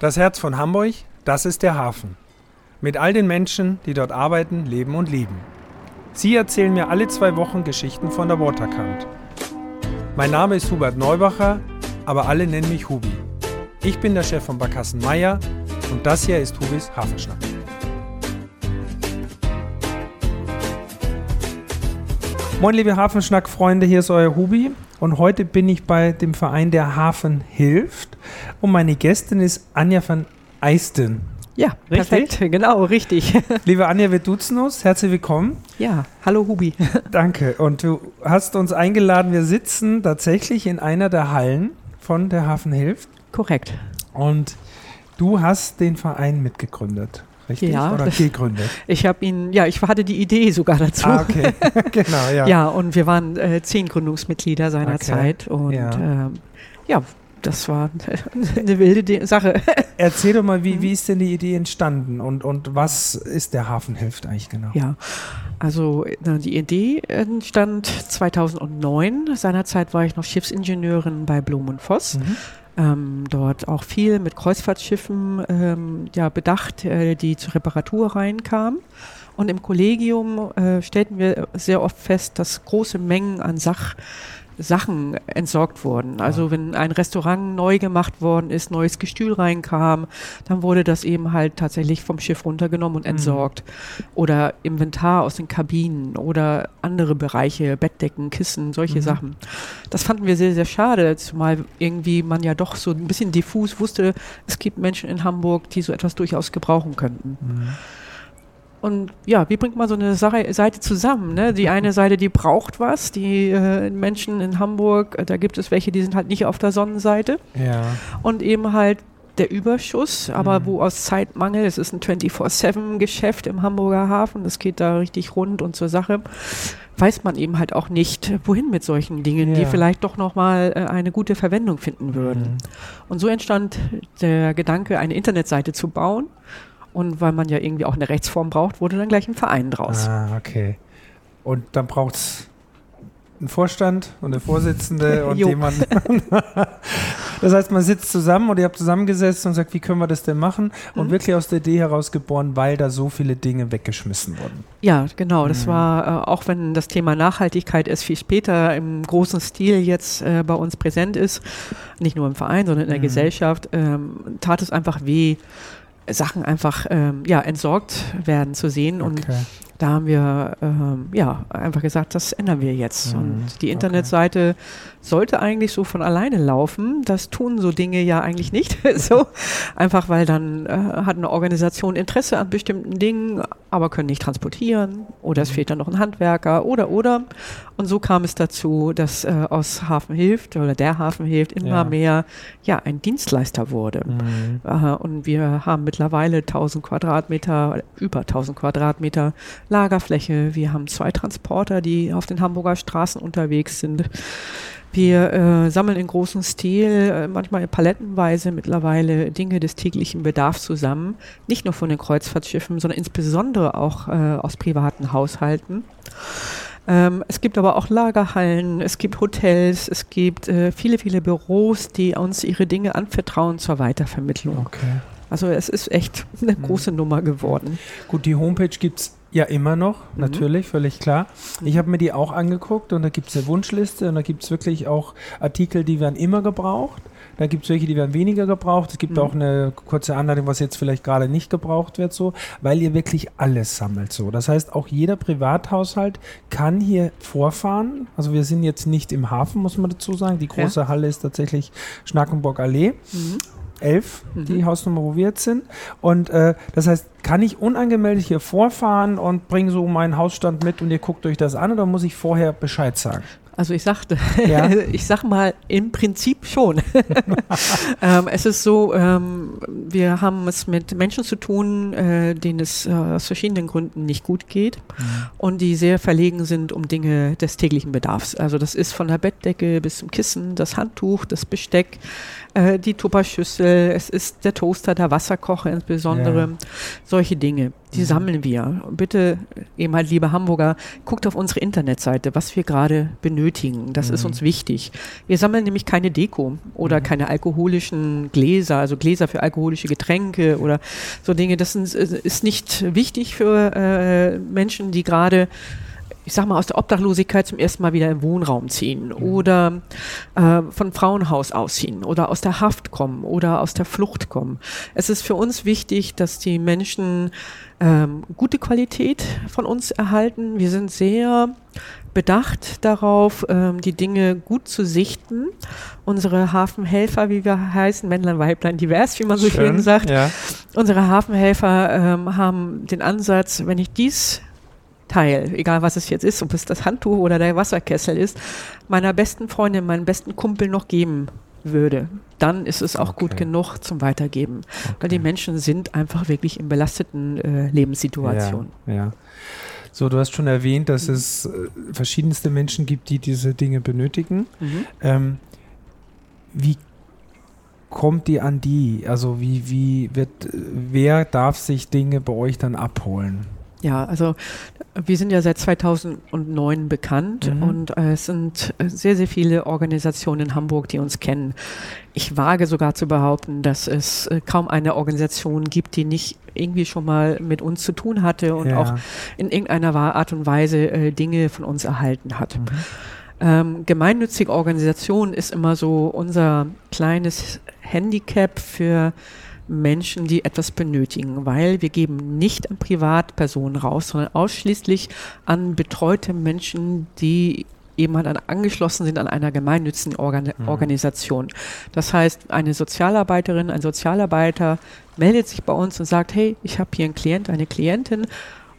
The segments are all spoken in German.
Das Herz von Hamburg, das ist der Hafen. Mit all den Menschen, die dort arbeiten, leben und lieben. Sie erzählen mir alle zwei Wochen Geschichten von der Waterkant. Mein Name ist Hubert Neubacher, aber alle nennen mich Hubi. Ich bin der Chef von Barkassen Meier und das hier ist Hubis Hafenschnack. Moin liebe Hafenschnack-Freunde, hier ist euer Hubi und heute bin ich bei dem Verein Der Hafen hilft und meine Gästin ist Anja van Eisten. Ja, richtig, perfekt, genau, richtig. Liebe Anja, wir duzen uns, herzlich willkommen. Ja, hallo Hubi. Danke und du hast uns eingeladen, wir sitzen tatsächlich in einer der Hallen von Der Hafen hilft. Korrekt. Und du hast den Verein mitgegründet richtig? Ja, Oder gegründet? Ich habe ihn, ja, ich hatte die Idee sogar dazu. Ah, okay, genau, ja. ja, und wir waren äh, zehn Gründungsmitglieder seiner okay. Zeit und ja. Ähm, ja, das war eine wilde Sache. Erzähl doch mal, wie, wie ist denn die Idee entstanden und, und was ist der Hafen hilft eigentlich genau? Ja, also die Idee entstand 2009. Seinerzeit war ich noch Schiffsingenieurin bei Blum und Voss. Mhm ähm, dort auch viel mit Kreuzfahrtschiffen ähm, ja, bedacht, äh, die zur Reparatur reinkamen. Und im Kollegium äh, stellten wir sehr oft fest, dass große Mengen an Sach Sachen entsorgt wurden. Also wenn ein Restaurant neu gemacht worden ist, neues Gestühl reinkam, dann wurde das eben halt tatsächlich vom Schiff runtergenommen und mhm. entsorgt. Mhm. Oder Inventar aus den Kabinen oder andere Bereiche, Bettdecken, Kissen, solche mhm. Sachen. Das fanden wir sehr, sehr schade, zumal irgendwie man ja doch so ein bisschen diffus wusste, es gibt Menschen in Hamburg, die so etwas durchaus gebrauchen könnten. Mhm. Und ja, wie bringt man so eine Seite zusammen? Ne? Die eine Seite, die braucht was, die äh, Menschen in Hamburg, äh, da gibt es welche, die sind halt nicht auf der Sonnenseite. Ja. Und eben halt der Überschuss, aber mhm. wo aus Zeitmangel, es ist ein 24-7-Geschäft im Hamburger Hafen, das geht da richtig rund und zur Sache, weiß man eben halt auch nicht, wohin mit solchen Dingen, ja. die vielleicht doch nochmal äh, eine gute Verwendung finden würden. Mhm. Und so entstand der Gedanke, eine Internetseite zu bauen und weil man ja irgendwie auch eine Rechtsform braucht, wurde dann gleich ein Verein draus. Ah, okay. Und dann braucht es einen Vorstand und eine Vorsitzende und jemanden. das heißt, man sitzt zusammen und ihr habt zusammengesetzt und sagt, wie können wir das denn machen? Und mhm. wirklich aus der Idee heraus geboren, weil da so viele Dinge weggeschmissen wurden. Ja, genau. Das mhm. war, äh, auch wenn das Thema Nachhaltigkeit erst viel später im großen Stil jetzt äh, bei uns präsent ist, nicht nur im Verein, sondern in der mhm. Gesellschaft, ähm, tat es einfach weh, Sachen einfach ähm, ja, entsorgt werden zu sehen. Okay. Und da haben wir ähm, ja einfach gesagt, das ändern wir jetzt. Mhm. Und die Internetseite okay. sollte eigentlich so von alleine laufen. Das tun so Dinge ja eigentlich nicht. so einfach, weil dann äh, hat eine Organisation Interesse an bestimmten Dingen, aber können nicht transportieren oder es mhm. fehlt dann noch ein Handwerker oder oder. Und so kam es dazu, dass äh, aus Hafen hilft oder der Hafen hilft immer ja. mehr ja ein Dienstleister wurde. Mhm. Äh, und wir haben mittlerweile 1000 Quadratmeter, über 1000 Quadratmeter Lagerfläche. Wir haben zwei Transporter, die auf den Hamburger Straßen unterwegs sind. Wir äh, sammeln in großem Stil, äh, manchmal palettenweise mittlerweile Dinge des täglichen Bedarfs zusammen. Nicht nur von den Kreuzfahrtschiffen, sondern insbesondere auch äh, aus privaten Haushalten. Ähm, es gibt aber auch Lagerhallen, es gibt Hotels, es gibt äh, viele, viele Büros, die uns ihre Dinge anvertrauen zur Weitervermittlung. Okay. Also es ist echt eine mhm. große Nummer geworden. Gut, die Homepage gibt es ja, immer noch, mhm. natürlich, völlig klar. Mhm. Ich habe mir die auch angeguckt und da gibt es eine Wunschliste und da gibt es wirklich auch Artikel, die werden immer gebraucht. Da gibt es welche, die werden weniger gebraucht. Es gibt mhm. auch eine kurze Anleitung, was jetzt vielleicht gerade nicht gebraucht wird, so, weil ihr wirklich alles sammelt. So. Das heißt, auch jeder Privathaushalt kann hier vorfahren. Also wir sind jetzt nicht im Hafen, muss man dazu sagen. Die große ja. Halle ist tatsächlich Schnackenburg Allee. Mhm. 11, mhm. die Hausnummer, wo wir jetzt sind. Und äh, das heißt, kann ich unangemeldet hier vorfahren und bringe so meinen Hausstand mit und ihr guckt euch das an oder muss ich vorher Bescheid sagen? Also ich sagte, ja. ich sag mal im Prinzip schon. ähm, es ist so, ähm, wir haben es mit Menschen zu tun, äh, denen es äh, aus verschiedenen Gründen nicht gut geht mhm. und die sehr verlegen sind um Dinge des täglichen Bedarfs. Also das ist von der Bettdecke bis zum Kissen, das Handtuch, das Besteck, äh, die Tupperschüssel, es ist der Toaster, der Wasserkocher insbesondere, ja. solche Dinge. Die mhm. sammeln wir. Bitte, eben halt, liebe Hamburger, guckt auf unsere Internetseite, was wir gerade benötigen. Das mhm. ist uns wichtig. Wir sammeln nämlich keine Deko oder mhm. keine alkoholischen Gläser, also Gläser für alkoholische Getränke oder so Dinge. Das ist, ist nicht wichtig für äh, Menschen, die gerade ich sag mal, aus der Obdachlosigkeit zum ersten Mal wieder im Wohnraum ziehen mhm. oder äh, von Frauenhaus ausziehen oder aus der Haft kommen oder aus der Flucht kommen. Es ist für uns wichtig, dass die Menschen ähm, gute Qualität von uns erhalten. Wir sind sehr bedacht darauf, ähm, die Dinge gut zu sichten. Unsere Hafenhelfer, wie wir heißen, Männlein, Weiblein, divers, wie man so schön, schön sagt. Ja. Unsere Hafenhelfer ähm, haben den Ansatz, wenn ich dies Teil, egal was es jetzt ist, ob es das Handtuch oder der Wasserkessel ist, meiner besten Freundin, meinem besten Kumpel noch geben würde, dann ist es auch okay. gut genug zum Weitergeben. Okay. Weil die Menschen sind einfach wirklich in belasteten äh, Lebenssituationen. Ja, ja. So, du hast schon erwähnt, dass mhm. es äh, verschiedenste Menschen gibt, die diese Dinge benötigen. Mhm. Ähm, wie kommt ihr an die? Also wie, wie wird, wer darf sich Dinge bei euch dann abholen? Ja, also wir sind ja seit 2009 bekannt mhm. und äh, es sind sehr, sehr viele Organisationen in Hamburg, die uns kennen. Ich wage sogar zu behaupten, dass es äh, kaum eine Organisation gibt, die nicht irgendwie schon mal mit uns zu tun hatte und ja. auch in irgendeiner Art und Weise äh, Dinge von uns erhalten hat. Mhm. Ähm, gemeinnützige Organisation ist immer so unser kleines Handicap für Menschen, die etwas benötigen, weil wir geben nicht an Privatpersonen raus, sondern ausschließlich an betreute Menschen, die eben halt angeschlossen sind an einer gemeinnützigen Organ mhm. Organisation. Das heißt, eine Sozialarbeiterin, ein Sozialarbeiter meldet sich bei uns und sagt, hey, ich habe hier einen Klient, eine Klientin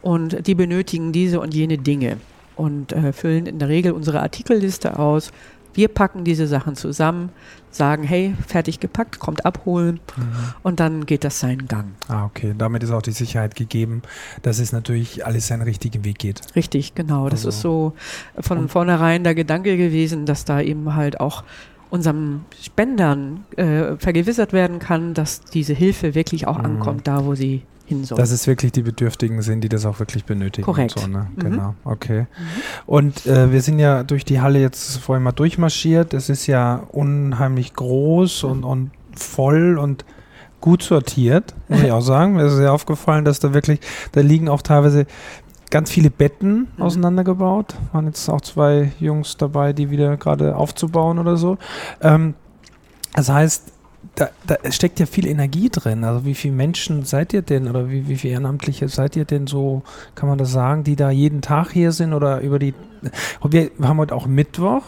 und die benötigen diese und jene Dinge und äh, füllen in der Regel unsere Artikelliste aus, wir packen diese Sachen zusammen, sagen, hey, fertig gepackt, kommt abholen mhm. und dann geht das seinen Gang. Ah, okay. Damit ist auch die Sicherheit gegeben, dass es natürlich alles seinen richtigen Weg geht. Richtig, genau. Das also. ist so von vornherein der Gedanke gewesen, dass da eben halt auch unseren Spendern äh, vergewissert werden kann, dass diese Hilfe wirklich auch mhm. ankommt, da wo sie hin soll. Dass es wirklich die Bedürftigen sind, die das auch wirklich benötigen. Korrekt. So, ne? mhm. Genau, okay. Mhm. Und äh, wir sind ja durch die Halle jetzt vorhin mal durchmarschiert. Es ist ja unheimlich groß und, und voll und gut sortiert, muss ich auch sagen. Mir ist sehr aufgefallen, dass da wirklich, da liegen auch teilweise ganz viele Betten mhm. auseinandergebaut. Waren jetzt auch zwei Jungs dabei, die wieder gerade aufzubauen oder so. Ähm, das heißt, da, da steckt ja viel Energie drin. Also wie viele Menschen seid ihr denn oder wie, wie viele Ehrenamtliche seid ihr denn so, kann man das sagen, die da jeden Tag hier sind oder über die. Wir haben heute auch Mittwoch.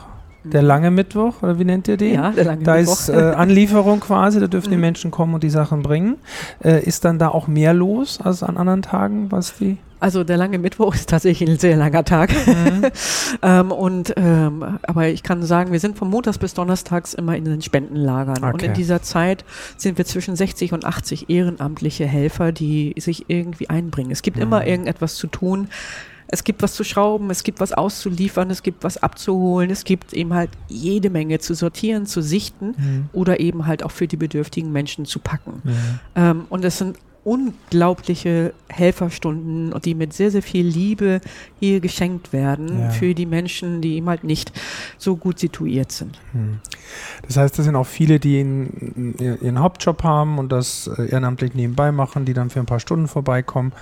Der lange Mittwoch, oder wie nennt ihr den? Ja, der lange da Mittwoch. ist äh, Anlieferung quasi, da dürfen die mhm. Menschen kommen und die Sachen bringen. Äh, ist dann da auch mehr los als an anderen Tagen, was die? Also der lange Mittwoch ist tatsächlich ein sehr langer Tag. Mhm. ähm, und ähm, aber ich kann sagen, wir sind von Montags bis Donnerstags immer in den Spendenlagern. Okay. Und in dieser Zeit sind wir zwischen 60 und 80 ehrenamtliche Helfer, die sich irgendwie einbringen. Es gibt mhm. immer irgendetwas zu tun. Es gibt was zu schrauben, es gibt was auszuliefern, es gibt was abzuholen, es gibt eben halt jede Menge zu sortieren, zu sichten mhm. oder eben halt auch für die bedürftigen Menschen zu packen. Mhm. Ähm, und es sind unglaubliche Helferstunden, die mit sehr, sehr viel Liebe hier geschenkt werden ja. für die Menschen, die eben halt nicht so gut situiert sind. Hm. Das heißt, das sind auch viele, die in, ihren Hauptjob haben und das äh, ehrenamtlich nebenbei machen, die dann für ein paar Stunden vorbeikommen.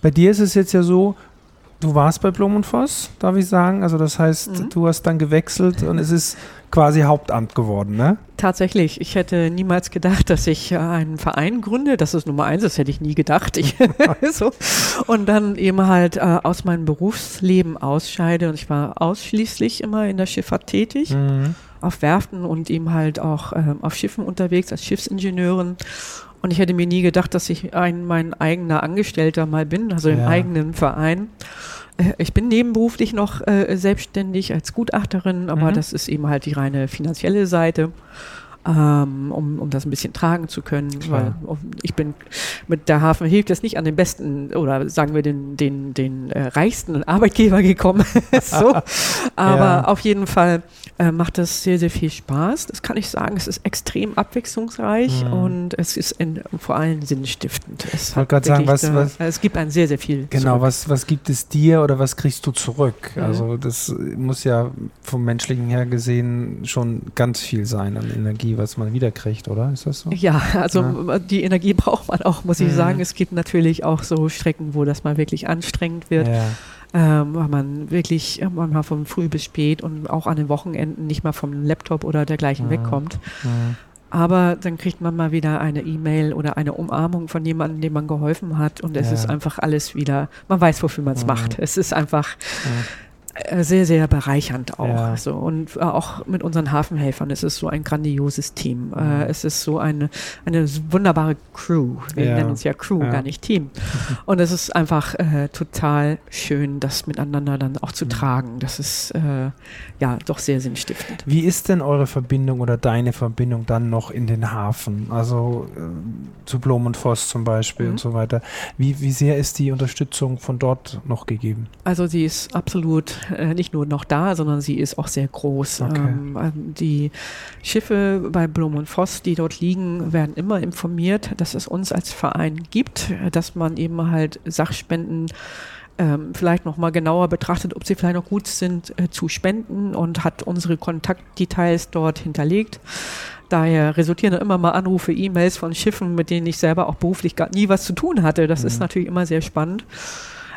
Bei dir ist es jetzt ja so, du warst bei Blum und Voss, darf ich sagen. Also das heißt, mhm. du hast dann gewechselt und es ist quasi Hauptamt geworden, ne? Tatsächlich. Ich hätte niemals gedacht, dass ich einen Verein gründe. Das ist Nummer eins, das hätte ich nie gedacht. Ich, so. Und dann eben halt äh, aus meinem Berufsleben ausscheide. Und ich war ausschließlich immer in der Schifffahrt tätig. Mhm. Auf Werften und eben halt auch ähm, auf Schiffen unterwegs als Schiffsingenieurin. Und ich hätte mir nie gedacht, dass ich ein, mein eigener Angestellter mal bin, also im eigenen Verein. Äh, ich bin nebenberuflich noch äh, selbstständig als Gutachterin, aber mhm. das ist eben halt die reine finanzielle Seite. Ähm, um, um das ein bisschen tragen zu können, Klar. weil ich bin mit der Hafen hilft es nicht an den besten oder sagen wir den, den, den äh, reichsten Arbeitgeber gekommen. so. Aber ja. auf jeden Fall äh, macht das sehr, sehr viel Spaß. Das kann ich sagen. Es ist extrem abwechslungsreich mhm. und es ist in, vor allem sinnstiftend. Es ich wollte gerade sagen, was, da, was, es gibt ein sehr, sehr viel. Genau, was, was gibt es dir oder was kriegst du zurück? Mhm. Also das muss ja vom menschlichen her gesehen schon ganz viel sein an Energie, was man wiederkriegt, oder? Ist das so? Ja, also ja. die Energie braucht man auch, muss ich mhm. sagen. Es gibt natürlich auch so Strecken, wo das mal wirklich anstrengend wird. Ja ähm, weil man wirklich manchmal von früh bis spät und auch an den Wochenenden nicht mal vom Laptop oder dergleichen ja. wegkommt. Aber dann kriegt man mal wieder eine E-Mail oder eine Umarmung von jemandem, dem man geholfen hat und es ist einfach alles wieder, man weiß, wofür man es macht. Es ist einfach, äh, sehr, sehr bereichernd auch. Ja. So. Und äh, auch mit unseren Hafenhelfern. Es ist so ein grandioses Team. Äh, mhm. es ist so eine, eine wunderbare Crew. Wir ja. nennen uns ja Crew, ja. gar nicht Team. Und es ist einfach äh, total schön, das miteinander dann auch zu mhm. tragen. Das ist äh, ja doch sehr sinnstiftend. Wie ist denn eure Verbindung oder deine Verbindung dann noch in den Hafen? Also zu Blom und Voss zum Beispiel mhm. und so weiter. Wie, wie sehr ist die Unterstützung von dort noch gegeben? Also sie ist absolut äh, nicht nur noch da, sondern sie ist auch sehr groß. Okay. Ähm, die Schiffe bei Blum und Voss, die dort liegen, werden immer informiert, dass es uns als Verein gibt, dass man eben halt Sachspenden ähm, vielleicht noch mal genauer betrachtet, ob sie vielleicht noch gut sind äh, zu spenden und hat unsere Kontaktdetails dort hinterlegt. Daher resultieren immer mal Anrufe, E-Mails von Schiffen, mit denen ich selber auch beruflich gar nie was zu tun hatte. Das mhm. ist natürlich immer sehr spannend.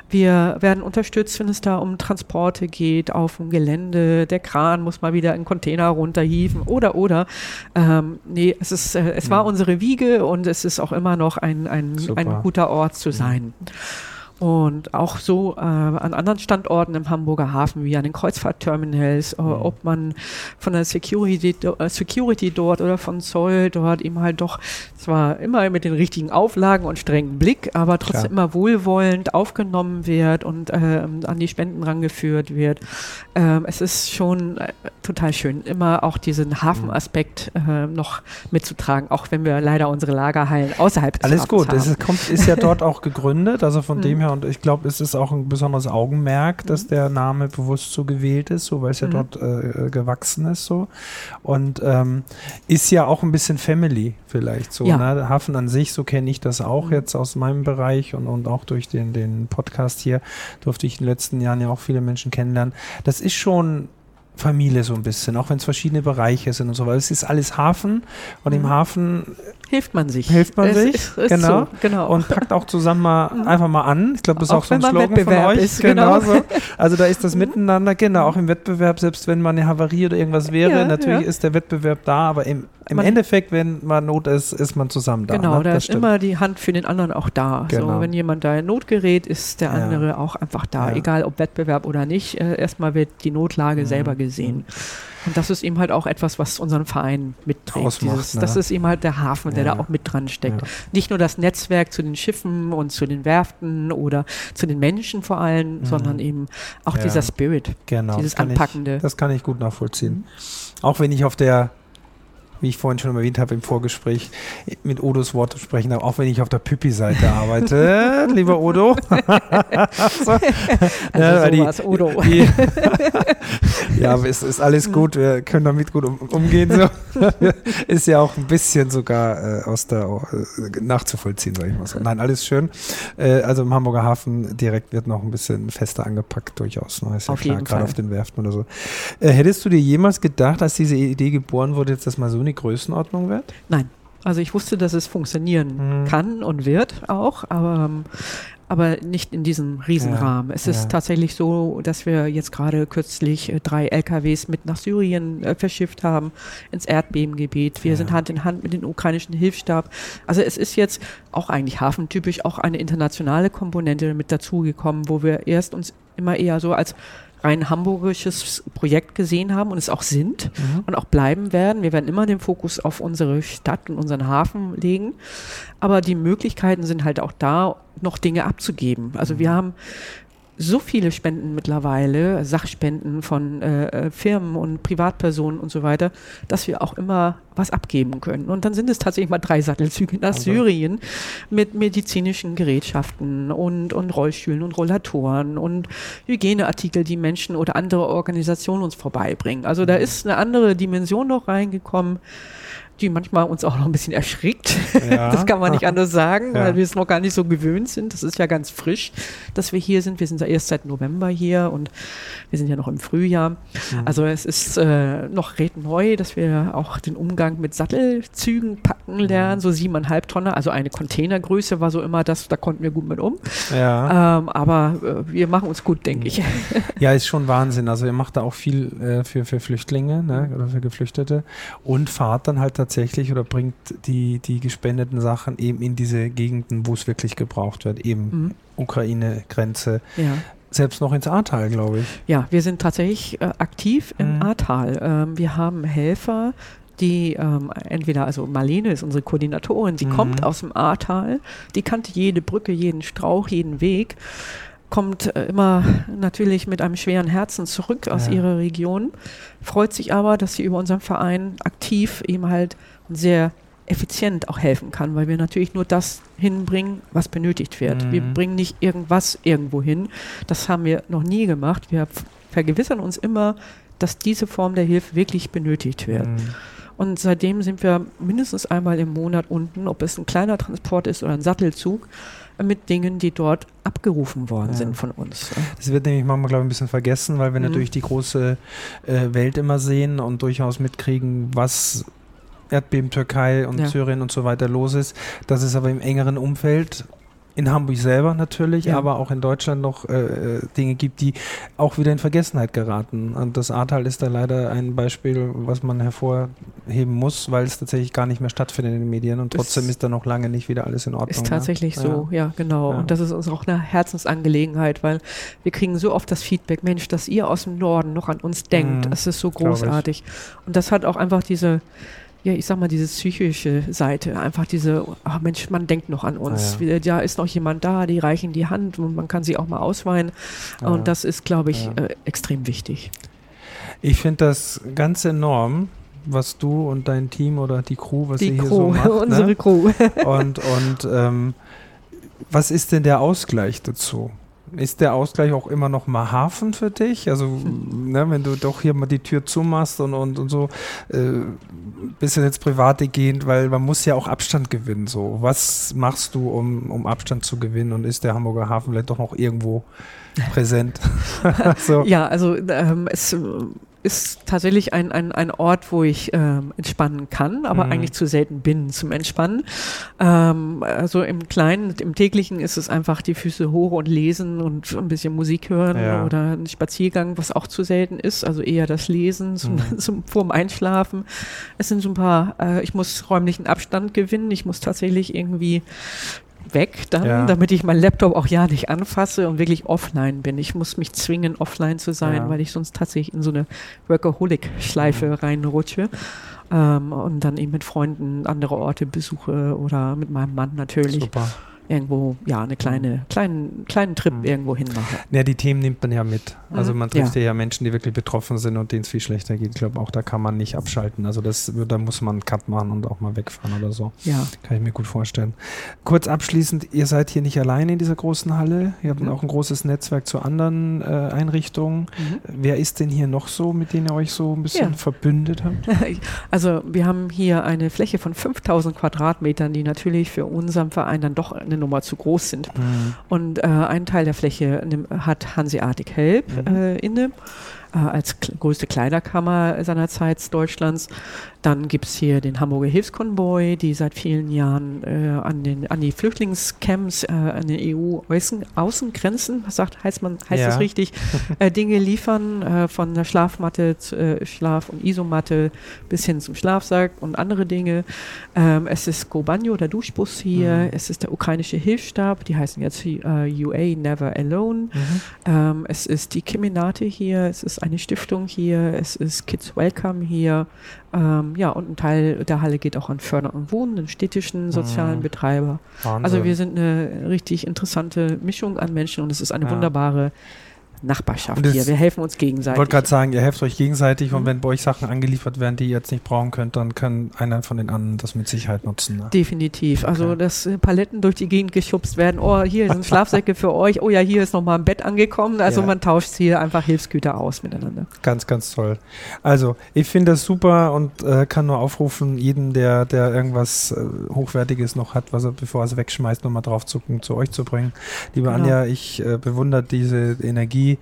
Wir werden unterstützt, wenn es da um Transporte geht, auf dem Gelände. Der Kran muss mal wieder einen Container runterhieven oder, oder. Ähm, nee, es, ist, äh, es war mhm. unsere Wiege und es ist auch immer noch ein, ein, ein guter Ort zu sein. Mhm. Und auch so äh, an anderen Standorten im Hamburger Hafen, wie an den Kreuzfahrtterminals, äh, mhm. ob man von der Security, äh, Security dort oder von Zoll dort eben halt doch zwar immer mit den richtigen Auflagen und strengen Blick, aber trotzdem Klar. immer wohlwollend aufgenommen wird und äh, an die Spenden rangeführt wird. Ähm, es ist schon äh, total schön, immer auch diesen Hafenaspekt äh, noch mitzutragen, auch wenn wir leider unsere Lagerhallen außerhalb des Alles Hafens gut, haben. es kommt, ist ja dort auch gegründet, also von dem her her und ich glaube, es ist auch ein besonderes Augenmerk, dass mhm. der Name bewusst so gewählt ist, so weil es ja mhm. dort äh, gewachsen ist so und ähm, ist ja auch ein bisschen Family vielleicht so. Ja. Ne? Hafen an sich, so kenne ich das auch mhm. jetzt aus meinem Bereich und, und auch durch den, den Podcast hier durfte ich in den letzten Jahren ja auch viele Menschen kennenlernen. Das ist schon Familie so ein bisschen, auch wenn es verschiedene Bereiche sind und so, weil es ist alles Hafen und mhm. im Hafen hilft man sich. Hilft man es sich, ist, ist genau. So, genau. Und packt auch zusammen mal mhm. einfach mal an. Ich glaube, das ist auch, auch so ein Slogan Wettbewerb von euch. Ist, genau. genau so. Also da ist das mhm. Miteinander, genau, auch im Wettbewerb, selbst wenn mal eine Havarie oder irgendwas wäre, ja, natürlich ja. ist der Wettbewerb da, aber im, im Endeffekt, wenn man Not ist, ist man zusammen da. Genau, ne? da ist stimmt. immer die Hand für den anderen auch da. Genau. So, wenn jemand da in Not gerät, ist der andere ja. auch einfach da, egal ob Wettbewerb oder nicht. Äh, erstmal wird die Notlage mhm. selber gesehen. Und das ist eben halt auch etwas, was unseren Verein mitträgt. Ausmacht, Dieses, ne? Das ist eben halt der Hafen, der ja. da auch mit dran steckt. Ja. Nicht nur das Netzwerk zu den Schiffen und zu den Werften oder zu den Menschen vor allem, mhm. sondern eben auch ja. dieser Spirit, genau. dieses das Anpackende. Ich, das kann ich gut nachvollziehen. Mhm. Auch wenn ich auf der wie ich vorhin schon erwähnt habe im Vorgespräch, mit Odos Worte sprechen, auch wenn ich auf der Püppi-Seite arbeite, lieber Odo. so. also ja, die, Odo. Die, ja, es ist alles gut, wir können damit gut um, umgehen. So. ist ja auch ein bisschen sogar äh, aus der äh, nachzuvollziehen, sage ich mal so. Nein, alles schön. Äh, also im Hamburger Hafen direkt wird noch ein bisschen fester angepackt, durchaus. Ne? Ist ja auf klar, gerade auf den Werften oder so. Äh, hättest du dir jemals gedacht, als diese Idee geboren wurde, jetzt das mal so eine Größenordnung wird? Nein. Also ich wusste, dass es funktionieren mhm. kann und wird auch, aber, ähm, aber nicht in diesem Riesenrahmen. Ja, es ist ja. tatsächlich so, dass wir jetzt gerade kürzlich äh, drei LKWs mit nach Syrien äh, verschifft haben, ins Erdbebengebiet. Wir ja. sind Hand in Hand mit dem ukrainischen Hilfsstab. Also es ist jetzt auch eigentlich hafentypisch auch eine internationale Komponente mit dazugekommen, wo wir erst uns immer eher so als rein hamburgisches Projekt gesehen haben und es auch sind mhm. und auch bleiben werden. Wir werden immer den Fokus auf unsere Stadt und unseren Hafen legen. Aber die Möglichkeiten sind halt auch da, noch Dinge abzugeben. Also wir mhm. haben so viele Spenden mittlerweile, Sachspenden von äh, äh, Firmen und Privatpersonen und so weiter, dass wir auch immer was abgeben können. Und dann sind es tatsächlich mal drei Sattelzüge nach also. Syrien mit medizinischen Gerätschaften und, und Rollstühlen und Rollatoren und Hygieneartikel, die Menschen oder andere Organisationen uns vorbeibringen. Also da mhm. ist eine andere Dimension noch reingekommen die manchmal uns auch noch ein bisschen erschrickt. Ja. Das kann man nicht anders sagen, ja. weil wir es noch gar nicht so gewöhnt sind. Das ist ja ganz frisch, dass wir hier sind. Wir sind ja erst seit November hier und wir sind ja noch im Frühjahr. Mhm. Also es ist äh, noch recht neu, dass wir auch den Umgang mit Sattelzügen packen mhm. lernen, so siebeneinhalb Tonne. Also eine Containergröße war so immer das, da konnten wir gut mit um. Ja. Ähm, aber äh, wir machen uns gut, denke ich. Ja, ist schon Wahnsinn. Also ihr macht da auch viel äh, für, für Flüchtlinge ne, oder für Geflüchtete und fahrt dann halt tatsächlich tatsächlich oder bringt die, die gespendeten Sachen eben in diese Gegenden, wo es wirklich gebraucht wird, eben mhm. Ukraine-Grenze. Ja. Selbst noch ins Ahrtal, glaube ich. Ja, wir sind tatsächlich äh, aktiv im mhm. Ahrtal. Ähm, wir haben Helfer, die ähm, entweder, also Marlene ist unsere Koordinatorin, sie mhm. kommt aus dem Ahrtal, die kannte jede Brücke, jeden Strauch, jeden Weg kommt äh, immer natürlich mit einem schweren Herzen zurück aus ja. ihrer Region, freut sich aber, dass sie über unseren Verein aktiv eben halt sehr effizient auch helfen kann, weil wir natürlich nur das hinbringen, was benötigt wird. Mhm. Wir bringen nicht irgendwas irgendwo hin. Das haben wir noch nie gemacht. Wir vergewissern uns immer, dass diese Form der Hilfe wirklich benötigt wird. Mhm. Und seitdem sind wir mindestens einmal im Monat unten, ob es ein kleiner Transport ist oder ein Sattelzug, mit Dingen, die dort abgerufen worden ja. sind von uns. Das wird nämlich manchmal, glaube ich, ein bisschen vergessen, weil wir mhm. natürlich die große äh, Welt immer sehen und durchaus mitkriegen, was Erdbeben Türkei und ja. Syrien und so weiter los ist. Das ist aber im engeren Umfeld in Hamburg selber natürlich, ja. aber auch in Deutschland noch äh, äh, Dinge gibt, die auch wieder in Vergessenheit geraten. Und das Ahrtal ist da leider ein Beispiel, was man hervorheben muss, weil es tatsächlich gar nicht mehr stattfindet in den Medien und trotzdem ist, ist da noch lange nicht wieder alles in Ordnung. Ist tatsächlich ja? so, ja, genau. Ja. Und das ist uns auch eine Herzensangelegenheit, weil wir kriegen so oft das Feedback, Mensch, dass ihr aus dem Norden noch an uns denkt, mhm, das ist so großartig. Und das hat auch einfach diese ja, ich sag mal, diese psychische Seite, einfach diese, ach Mensch, man denkt noch an uns. Ah, ja. ja. ist noch jemand da, die reichen die Hand und man kann sie auch mal ausweinen. Ah, und das ist, glaube ich, ja. äh, extrem wichtig. Ich finde das ganz enorm, was du und dein Team oder die Crew, was die ihr hier Crew, so macht. Ne? Unsere ne? Crew. und und ähm, was ist denn der Ausgleich dazu? Ist der Ausgleich auch immer noch mal Hafen für dich? Also, ne, wenn du doch hier mal die Tür zumachst und, und, und so, äh, bisschen jetzt private gehend, weil man muss ja auch Abstand gewinnen. So, was machst du, um, um Abstand zu gewinnen? Und ist der Hamburger Hafen vielleicht doch noch irgendwo präsent? so. Ja, also ähm, es ist tatsächlich ein, ein, ein Ort, wo ich ähm, entspannen kann, aber mhm. eigentlich zu selten bin zum Entspannen. Ähm, also im Kleinen, im täglichen ist es einfach die Füße hoch und lesen und ein bisschen Musik hören ja. oder ein Spaziergang, was auch zu selten ist. Also eher das Lesen zum, mhm. zum, vorm Einschlafen. Es sind so ein paar, äh, ich muss räumlichen Abstand gewinnen. Ich muss tatsächlich irgendwie weg dann, ja. damit ich meinen Laptop auch ja nicht anfasse und wirklich offline bin. Ich muss mich zwingen, offline zu sein, ja. weil ich sonst tatsächlich in so eine Workaholic-Schleife mhm. reinrutsche. Ähm, und dann eben mit Freunden andere Orte besuche oder mit meinem Mann natürlich. Super irgendwo, ja, eine kleine, kleinen, kleinen Trip mhm. irgendwo hin machen. Ja, die Themen nimmt man ja mit. Also mhm. man trifft ja. ja Menschen, die wirklich betroffen sind und denen es viel schlechter geht. Ich glaube, auch da kann man nicht abschalten. Also das, da muss man einen Cut machen und auch mal wegfahren oder so. Ja. Kann ich mir gut vorstellen. Kurz abschließend, ihr seid hier nicht alleine in dieser großen Halle. Ihr habt mhm. auch ein großes Netzwerk zu anderen äh, Einrichtungen. Mhm. Wer ist denn hier noch so, mit denen ihr euch so ein bisschen ja. verbündet habt? Also wir haben hier eine Fläche von 5000 Quadratmetern, die natürlich für unseren Verein dann doch eine Nummer zu groß sind. Mhm. Und äh, ein Teil der Fläche hat Hanseatic Help mhm. äh, inne äh, als größte Kleiderkammer seinerzeit Deutschlands. Dann gibt es hier den Hamburger Hilfskonvoi, die seit vielen Jahren äh, an, den, an die Flüchtlingscamps, äh, an den EU-Außengrenzen, was sagt, heißt, man, heißt ja. das richtig, äh, Dinge liefern, äh, von der Schlafmatte, zu, äh, Schlaf- und Isomatte bis hin zum Schlafsack und andere Dinge. Ähm, es ist Gobanjo, der Duschbus hier, mhm. es ist der ukrainische Hilfsstab, die heißen jetzt UA Never Alone. Mhm. Ähm, es ist die Keminate hier, es ist eine Stiftung hier, es ist Kids Welcome hier. Ähm, ja, und ein Teil der Halle geht auch an Fördern und Wohnen, den städtischen sozialen mhm. Betreiber. Wahnsinn. Also wir sind eine richtig interessante Mischung an Menschen und es ist eine ja. wunderbare Nachbarschaft hier. Wir helfen uns gegenseitig. Ich wollte gerade sagen, ihr helft euch gegenseitig mhm. und wenn bei euch Sachen angeliefert werden, die ihr jetzt nicht brauchen könnt, dann kann einer von den anderen das mit Sicherheit nutzen. Ne? Definitiv. Also, okay. Also, dass Paletten durch die Gegend geschubst werden. Oh, hier sind Schlafsäcke für euch. Oh ja, hier ist nochmal ein Bett angekommen. Also, ja. man tauscht hier einfach Hilfsgüter aus miteinander. Ganz, ganz toll. Also, ich finde das super und äh, kann nur aufrufen, jeden, der, der irgendwas äh, Hochwertiges noch hat, was er, bevor er es wegschmeißt, nochmal drauf zu, zu euch zu bringen. Liebe genau. Anja, ich äh, bewundere diese Energie die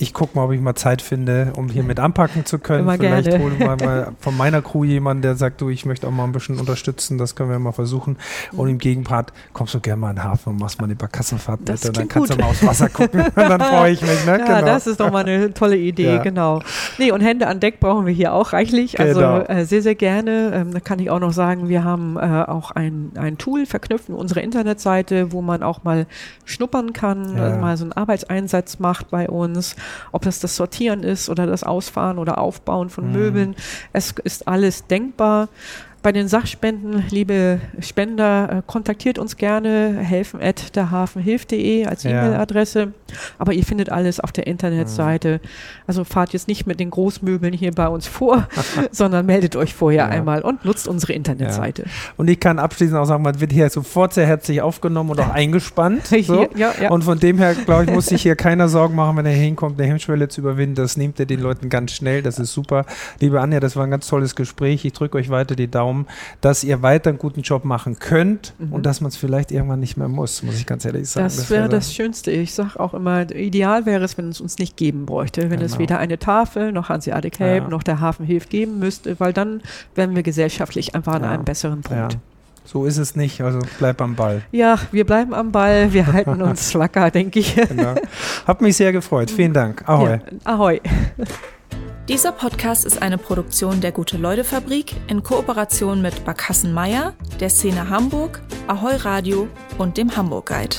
ich gucke mal, ob ich mal Zeit finde, um hier mit anpacken zu können. Immer Vielleicht gerne. holen wir mal von meiner Crew jemanden, der sagt, du, ich möchte auch mal ein bisschen unterstützen, das können wir mal versuchen. Und im Gegenpart kommst du gerne mal in den Hafen und machst mal eine Barkassenfahrt mit und dann kannst gut. du mal aufs Wasser gucken und dann freue ich mich. Ne? Ja, genau. das ist doch mal eine tolle Idee, ja. genau. Nee, und Hände an Deck brauchen wir hier auch reichlich, also genau. äh, sehr, sehr gerne. Ähm, da kann ich auch noch sagen, wir haben äh, auch ein, ein Tool verknüpft in unserer Internetseite, wo man auch mal schnuppern kann, ja. mal so einen Arbeitseinsatz macht bei uns ob das das Sortieren ist oder das Ausfahren oder Aufbauen von mhm. Möbeln. Es ist alles denkbar. Bei den Sachspenden, liebe Spender, äh, kontaktiert uns gerne, helfen at derhafenhilf.de als ja. E-Mail-Adresse. Aber ihr findet alles auf der Internetseite. Mhm. Also fahrt jetzt nicht mit den Großmöbeln hier bei uns vor, sondern meldet euch vorher ja. einmal und nutzt unsere Internetseite. Ja. Und ich kann abschließend auch sagen, man wird hier sofort sehr herzlich aufgenommen und auch eingespannt. So. Hier, und von dem her, glaube ich, muss sich hier keiner Sorgen machen, wenn er hinkommt, eine Hemmschwelle zu überwinden. Das nimmt er den Leuten ganz schnell. Das ist super. Liebe Anja, das war ein ganz tolles Gespräch. Ich drücke euch weiter die Daumen. Daumen, dass ihr weiter einen guten Job machen könnt mhm. und dass man es vielleicht irgendwann nicht mehr muss, muss ich ganz ehrlich sagen. Das, das wäre das Schönste. Ich sage auch immer, ideal wäre es, wenn es uns nicht geben bräuchte, wenn genau. es weder eine Tafel noch Hanseatic Help ja. noch der Hafen hilft geben müsste, weil dann wären wir gesellschaftlich einfach an einem besseren Punkt. Ja. So ist es nicht, also bleib am Ball. Ja, wir bleiben am Ball, wir halten uns wacker, denke ich. Genau. Hab mich sehr gefreut. Vielen Dank. Ahoi. Ja, ahoi. Dieser Podcast ist eine Produktion der Gute-Leute-Fabrik in Kooperation mit Barkassen Meier, der Szene Hamburg, Ahoi Radio und dem Hamburg Guide.